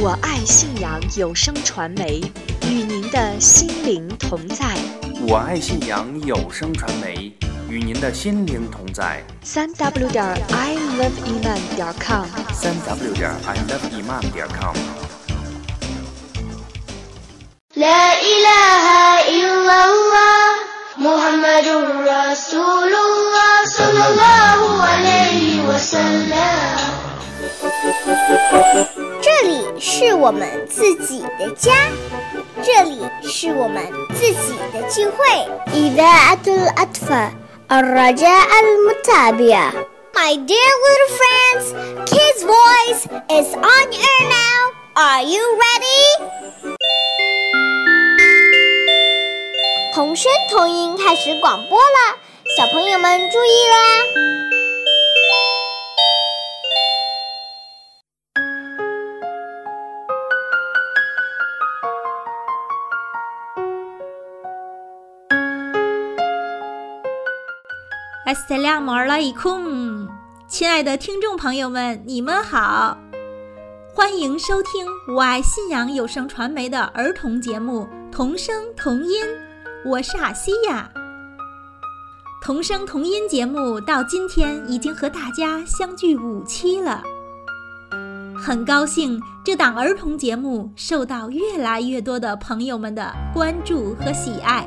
我爱信仰有声传媒，与您的心灵同在。我爱信仰有声传媒，与您的心灵同在。三 w 点 i love iman 点 com，三 w 点 i love iman 点 com。 لا إله إلا الله محمد رسول الله صلى الله عليه وسلم 这里是我们自己的家，这里是我们自己的聚会。إذاعة الأطفال الرجاء المتابعة My dear little friends, Kids Voice is on air now. Are you ready? 童声童音开始广播了，小朋友们注意啦！ 阿斯拉姆尔拉伊空，亲爱的听众朋友们，你们好，欢迎收听我爱信仰有声传媒的儿童节目《童声童音》，我是阿西亚。童声童音节目到今天已经和大家相聚五期了，很高兴这档儿童节目受到越来越多的朋友们的关注和喜爱。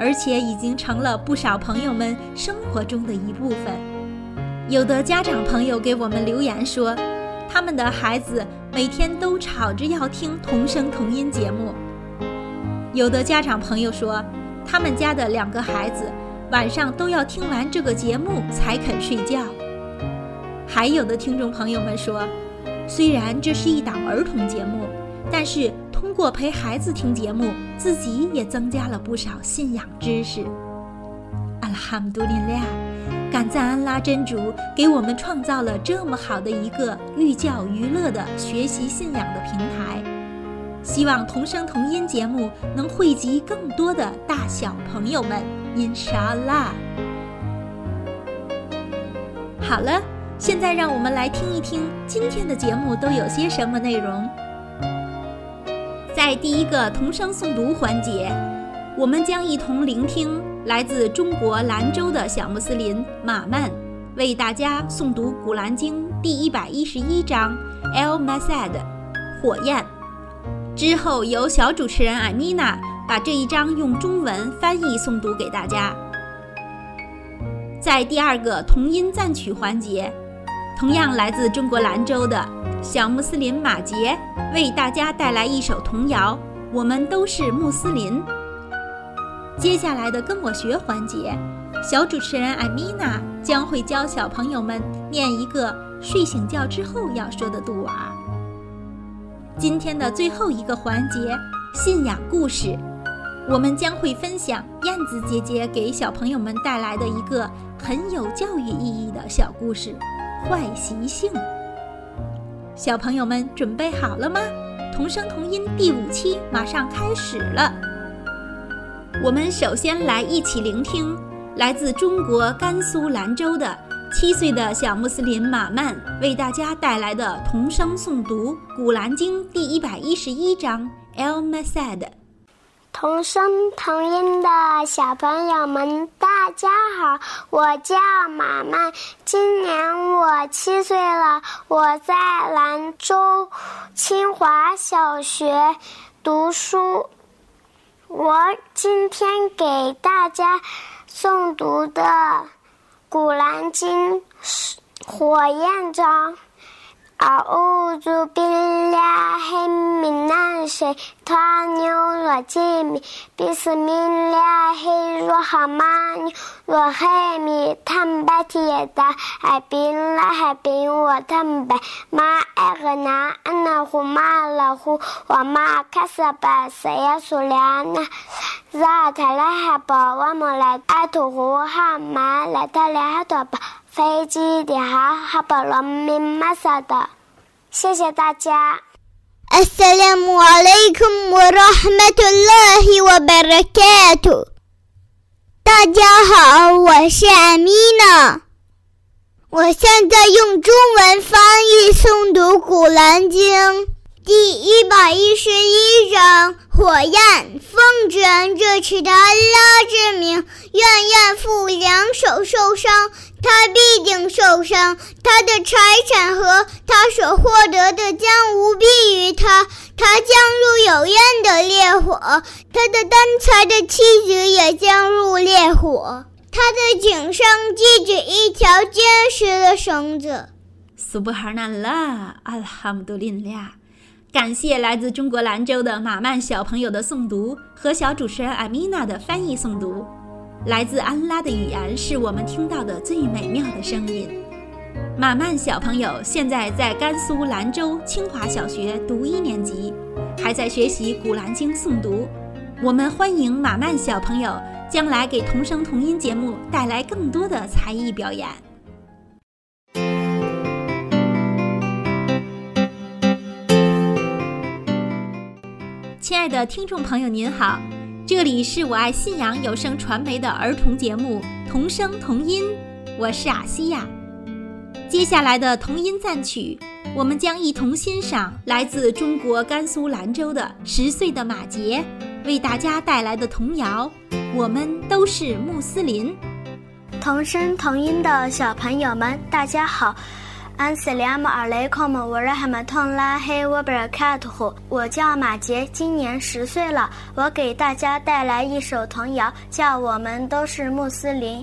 而且已经成了不少朋友们生活中的一部分。有的家长朋友给我们留言说，他们的孩子每天都吵着要听童声童音节目。有的家长朋友说，他们家的两个孩子晚上都要听完这个节目才肯睡觉。还有的听众朋友们说，虽然这是一档儿童节目，但是通过陪孩子听节目，自己也增加了不少信仰知识。阿拉哈姆杜林利亚，感赞安拉真主给我们创造了这么好的一个寓教于乐的学习信仰的平台。希望童声童音节目能惠及更多的大小朋友们，因沙拉。好了，现在让我们来听一听今天的节目都有些什么内容。在第一个童声诵读环节，我们将一同聆听来自中国兰州的小穆斯林马曼为大家诵读《古兰经》第一百一十一章《El Masad》火焰。之后由小主持人艾米娜把这一章用中文翻译诵读给大家。在第二个童音赞曲环节，同样来自中国兰州的小穆斯林马杰为大家带来一首童谣《我们都是穆斯林》。接下来的跟我学环节，小主持人艾米娜将会教小朋友们念一个睡醒觉之后要说的杜瓦。今天的最后一个环节，信仰故事，我们将会分享燕子姐姐给小朋友们带来的一个很有教育意义的小故事——坏习性。小朋友们准备好了吗？童声童音第五期马上开始了。我们首先来一起聆听来自中国甘肃兰州的七岁的小穆斯林马曼为大家带来的童声诵读《古兰经》第一百一十一章《El Masad》。同声同音的小朋友们，大家好，我叫马曼，今年我七岁了，我在兰州清华小学读书。我今天给大家诵读的《古兰经》火焰章。أعوذ بالله من الشيطان الرجيم بسم الله الرحمن الرحيم تبت يدا أبي لهب وتب ما أغنى عنه ماله وما كسب سيصلى ذات لهب وامرأته حمالة الحطب 飞机的哈哈巴罗米马萨的，谢谢大家。 السلام عليكم ورحمة الله وبركاته。大家好，我是阿米娜。我现在用中文翻译诵读《古兰经》 第一百一十一章火焰奉至恩者持的安拉之名，愿愿父两手受伤，他必定受伤，他的财产和他所获得的将无裨于他，他将入有焰的烈火，他的单才的妻子也将入烈火，他的颈上系着一条坚实的绳子。苏布哈纳拉，阿拉哈姆杜林俩。感谢来自中国兰州的马曼小朋友的诵读和小主持人艾米娜的翻译诵读。来自安拉的语言是我们听到的最美妙的声音。马曼小朋友现在在甘肃兰州清华小学读一年级，还在学习《古兰经》诵读。我们欢迎马曼小朋友将来给童声童音节目带来更多的才艺表演。亲爱的听众朋友，您好，这里是我爱信仰有声传媒的儿童节目《童声童音》，我是阿西亚。接下来的童音赞曲，我们将一同欣赏来自中国甘肃兰州的十岁的马杰为大家带来的童谣《我们都是穆斯林》。童声童音的小朋友们，大家好。安斯里阿姆尔雷孔姆我是哈马通拉黑沃贝尔卡图呼，我叫马杰，今年十岁了。我给大家带来一首童谣，叫《我们都是穆斯林》。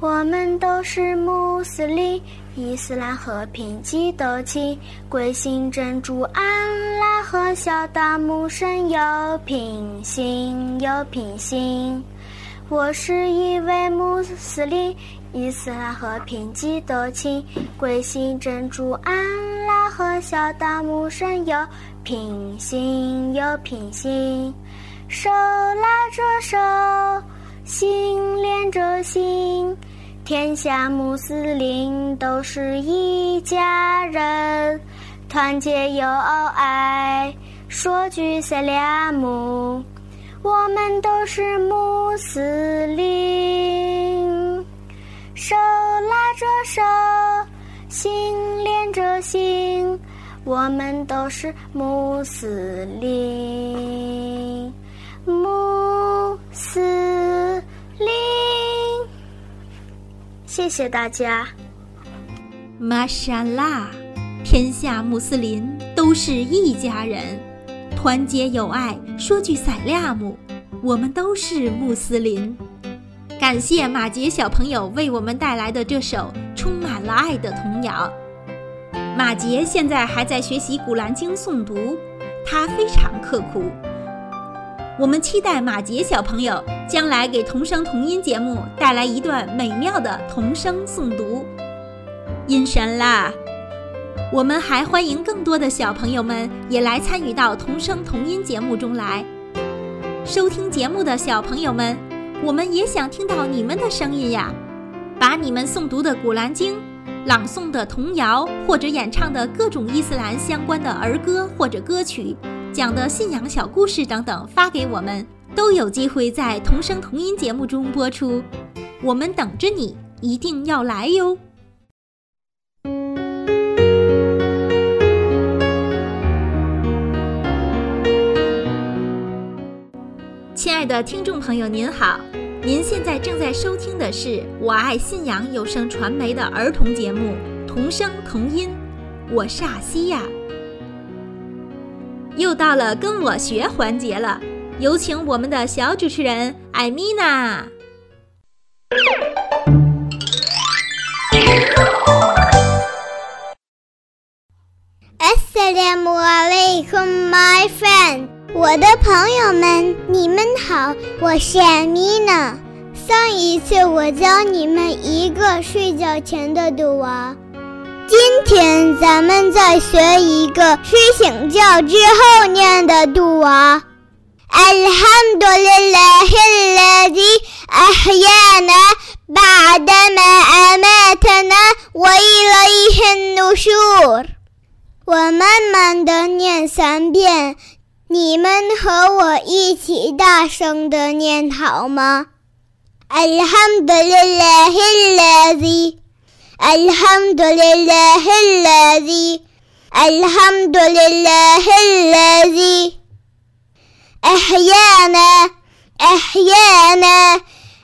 我们都是穆斯林，伊斯兰和平记得清，归信真主安拉和小达姆神有平心有平心。我是一位穆斯林。伊斯兰和平记得清，归信真主安拉和小达姆神有平心有平心，手拉着手，心连着心，天下穆斯林都是一家人，团结友爱，说句塞利亚姆，我们都是穆斯林。手拉着手，心连着心，我们都是穆斯林，穆斯林。谢谢大家。玛莎拉，天下穆斯林都是一家人，团结友爱。说句赛利亚姆，我们都是穆斯林。感谢马杰小朋友为我们带来的这首充满了爱的童谣。马杰现在还在学习《古兰经》诵读，他非常刻苦。我们期待马杰小朋友将来给童声童音节目带来一段美妙的童声诵读。音神啦！我们还欢迎更多的小朋友们也来参与到童声童音节目中来。收听节目的小朋友们。我们也想听到你们的声音呀，把你们诵读的《古兰经》、朗诵的童谣或者演唱的各种伊斯兰相关的儿歌或者歌曲、讲的信仰小故事等等发给我们，都有机会在童声童音节目中播出。我们等着你，一定要来哟！亲爱的听众朋友，您好！您现在正在收听的是我爱信仰有声传媒的儿童节目《童声童音》，我是阿西亚。又到了跟我学环节了，有请我们的小主持人艾米娜。Assalamu alaikum, my friend. 我的朋友们，你们好，我是艾米娜。上一次我教你们一个睡觉前的读啊，今天咱们再学一个睡醒觉之后念的读啊。Alhamdulillahilladzi ahyana ba'dama amatana wa ilayhin nushur。我慢慢的念三遍。你们和我一起大声的念好吗？Alhamdulillahilladzi，Alhamdulillahilladzi， الحمد لله الذي أحيانا أحيانا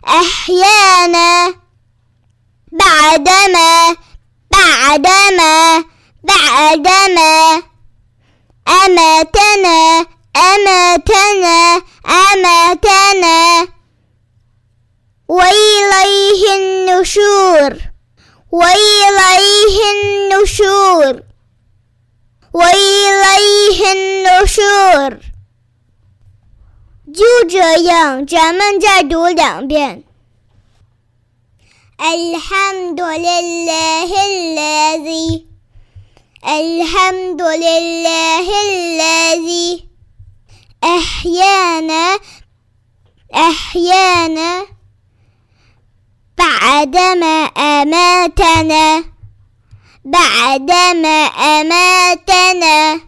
أحيانا بعدما بعدما بعدما أماتنا أماتنا أماتنا وإليه النشور وإليه النشور وإليه النشور 就这样，咱们再读两遍。الحمد لله الذي الحمد لله الذي أحيانا أحيانا بعدما أماتنا بعدما أماتنا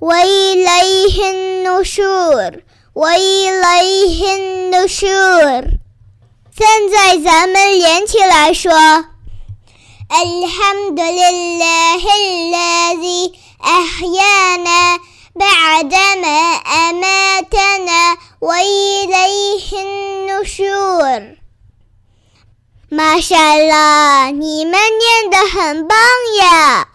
وإليه النشور وإليه النشور 现在咱们连起来说الحمد لله الذي أحيانا بعدما أماتنا وإليه النشور 玛莎拉，你们念得很棒呀！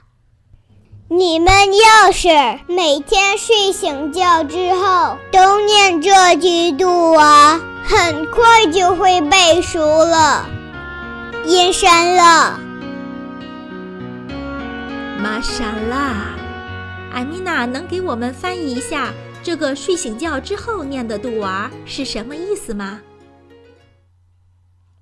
你们要是每天睡醒觉之后都念这句读啊，很快就会背熟了。阴山了，玛莎拉， 艾米娜能给我们翻译一下这个睡醒觉之后念的读啊是什么意思吗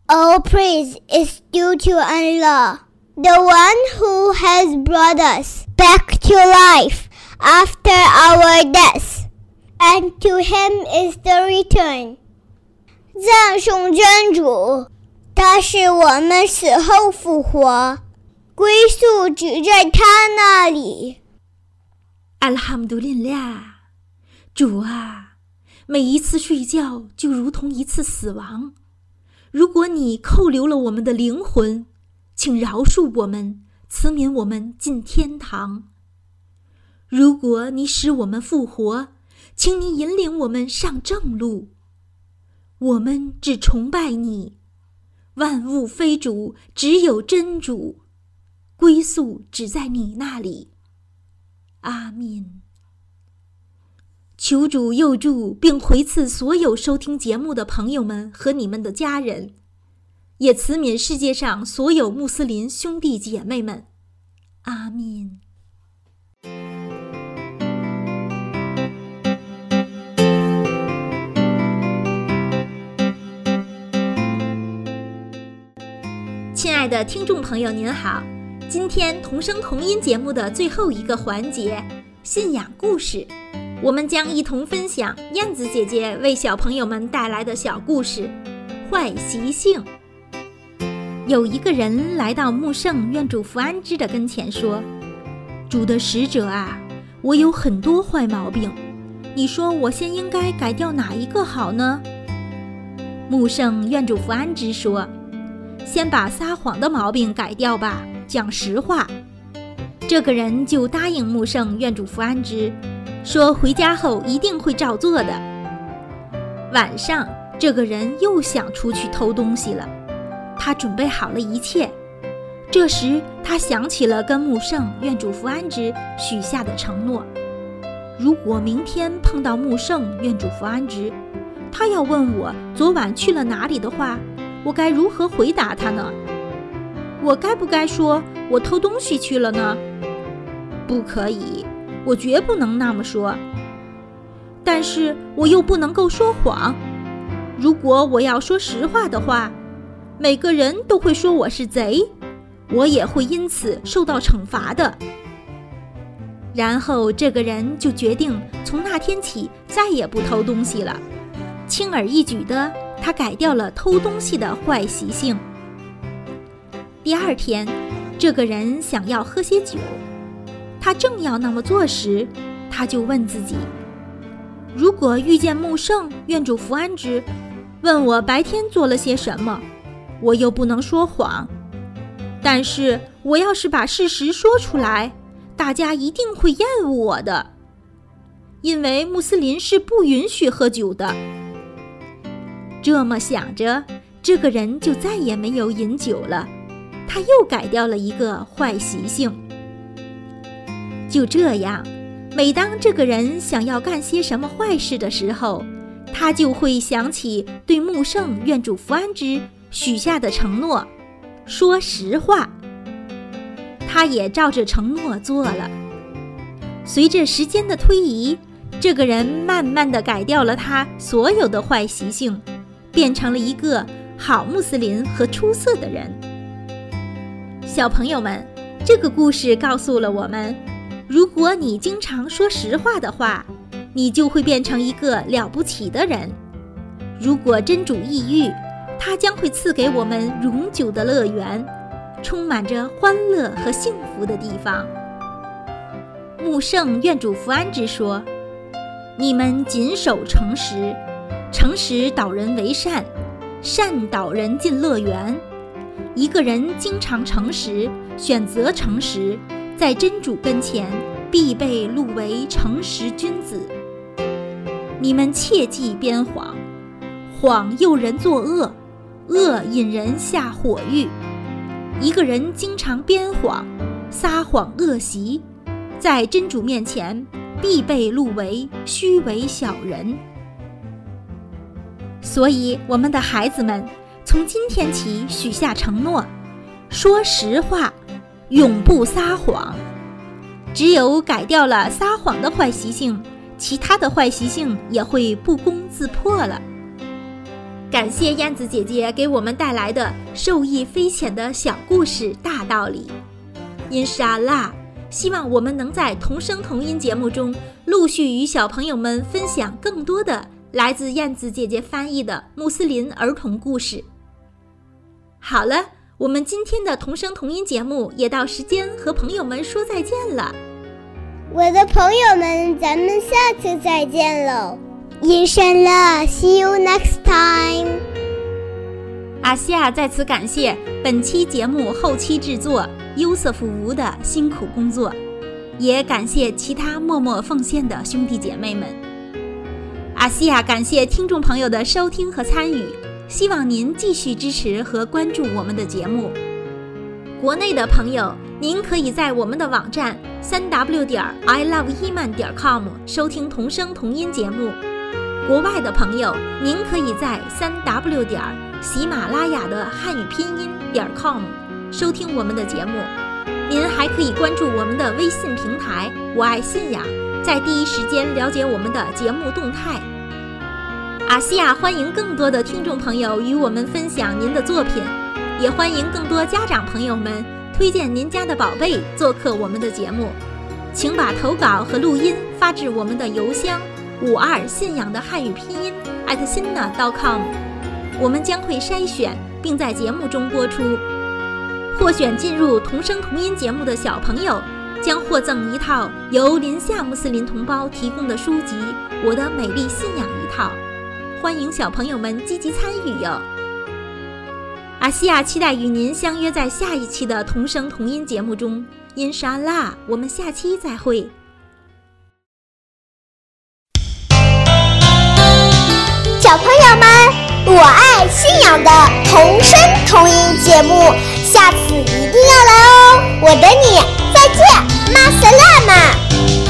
？All praise is due to Allah, the one who has brought us back to life after our death, and to him is the return. 赞颂真主，他是我们死后复活，归宿只在他那里。阿拉哈姆杜林俩，主啊，每一次睡觉就如同一次死亡。如果你扣留了我们的灵魂，请饶恕我们，赐免我们进天堂。如果你使我们复活，请你引领我们上正路。我们只崇拜你，万物非主，只有真主，归宿只在你那里。阿 min。求主佑助并回赐所有收听节目的朋友们和你们的家人，也慈悯世界上所有穆斯林兄弟姐妹们。阿 min。亲爱的听众朋友，您好！今天同声同音节目的最后一个环节——信仰故事。我们将一同分享燕子姐姐为小朋友们带来的小故事《坏习性》。有一个人来到穆圣愿主福安之的跟前说：“主的使者啊，我有很多坏毛病，你说我先应该改掉哪一个好呢？”穆圣愿主福安之说：“先把撒谎的毛病改掉吧，讲实话。”这个人就答应穆圣愿主福安之。说回家后一定会照做的。晚上，这个人又想出去偷东西了。他准备好了一切。这时，他想起了跟穆圣愿主福安之许下的承诺：如果明天碰到穆圣愿主福安之，他要问我昨晚去了哪里的话，我该如何回答他呢？我该不该说我偷东西去了呢？不可以。我绝不能那么说，但是我又不能够说谎。如果我要说实话的话，每个人都会说我是贼，我也会因此受到惩罚的。然后这个人就决定从那天起再也不偷东西了。轻而易举的，他改掉了偷东西的坏习性。第二天，这个人想要喝些酒。他正要那么做时，他就问自己：如果遇见穆圣愿主福安之，问我白天做了些什么，我又不能说谎。但是我要是把事实说出来，大家一定会厌恶我的，因为穆斯林是不允许喝酒的。这么想着，这个人就再也没有饮酒了。他又改掉了一个坏习性。就这样，每当这个人想要干些什么坏事的时候，他就会想起对穆圣愿主福安之许下的承诺，说实话。他也照着承诺做了。随着时间的推移，这个人慢慢的改掉了他所有的坏习性，变成了一个好穆斯林和出色的人。小朋友们，这个故事告诉了我们：如果你经常说实话的话，你就会变成一个了不起的人。如果真主抑郁，他将会赐给我们永久的乐园。充满着欢乐和幸福的地方。穆圣愿主福安之说：“你们谨守诚实，诚实导人为善，善导人进乐园。一个人经常诚实，选择诚实，在真主跟前必被录为诚实君子。你们切忌编谎，谎诱人作恶，恶引人下火狱。”一个人经常编谎、撒谎恶习，在真主面前必被录为虚伪小人。所以，我们的孩子们从今天起许下承诺，说实话，永不撒谎。只有改掉了撒谎的坏习性，其他的坏习性也会不攻自破了。感谢燕子姐姐给我们带来的受益匪浅的小故事大道理。因沙拉，希望我们能在同声同音节目中陆续与小朋友们分享更多的来自燕子姐姐翻译的穆斯林儿童故事。好了，我们今天的同声同音节目也到时间和朋友们说再见了。我的朋友们，咱们下次再见喽。Inshallah，see you next time。阿西亚在此感谢本期节目后期制作优瑟夫吴的辛苦工作，也感谢其他默默奉献的兄弟姐妹们。阿西亚感谢听众朋友的收听和参与，希望您继续支持和关注我们的节目。国内的朋友，您可以在我们的网站三 w 点 i love 伊曼点 com 收听同声同音节目。国外的朋友，您可以在三 w 点喜马拉雅的汉语拼音点 com 收听我们的节目。您还可以关注我们的微信平台“我爱信仰”，在第一时间了解我们的节目动态。阿西亚欢迎更多的听众朋友与我们分享您的作品，也欢迎更多家长朋友们推荐您家的宝贝做客我们的节目。请把投稿和录音发至我们的邮箱。五二信仰的汉语拼音 at sina dot com，我们将会筛选并在节目中播出。获选进入同声同音节目的小朋友，将获赠一套由林夏穆斯林同胞提供的书籍《我的美丽信仰》一套。欢迎小朋友们积极参与哟！阿西亚期待与您相约在下一期的同声同音节目中。因沙拉，我们下期再会。小朋友们，我爱信仰的童声童音节目，下次一定要来哦！我等你，再见，马斯拉玛。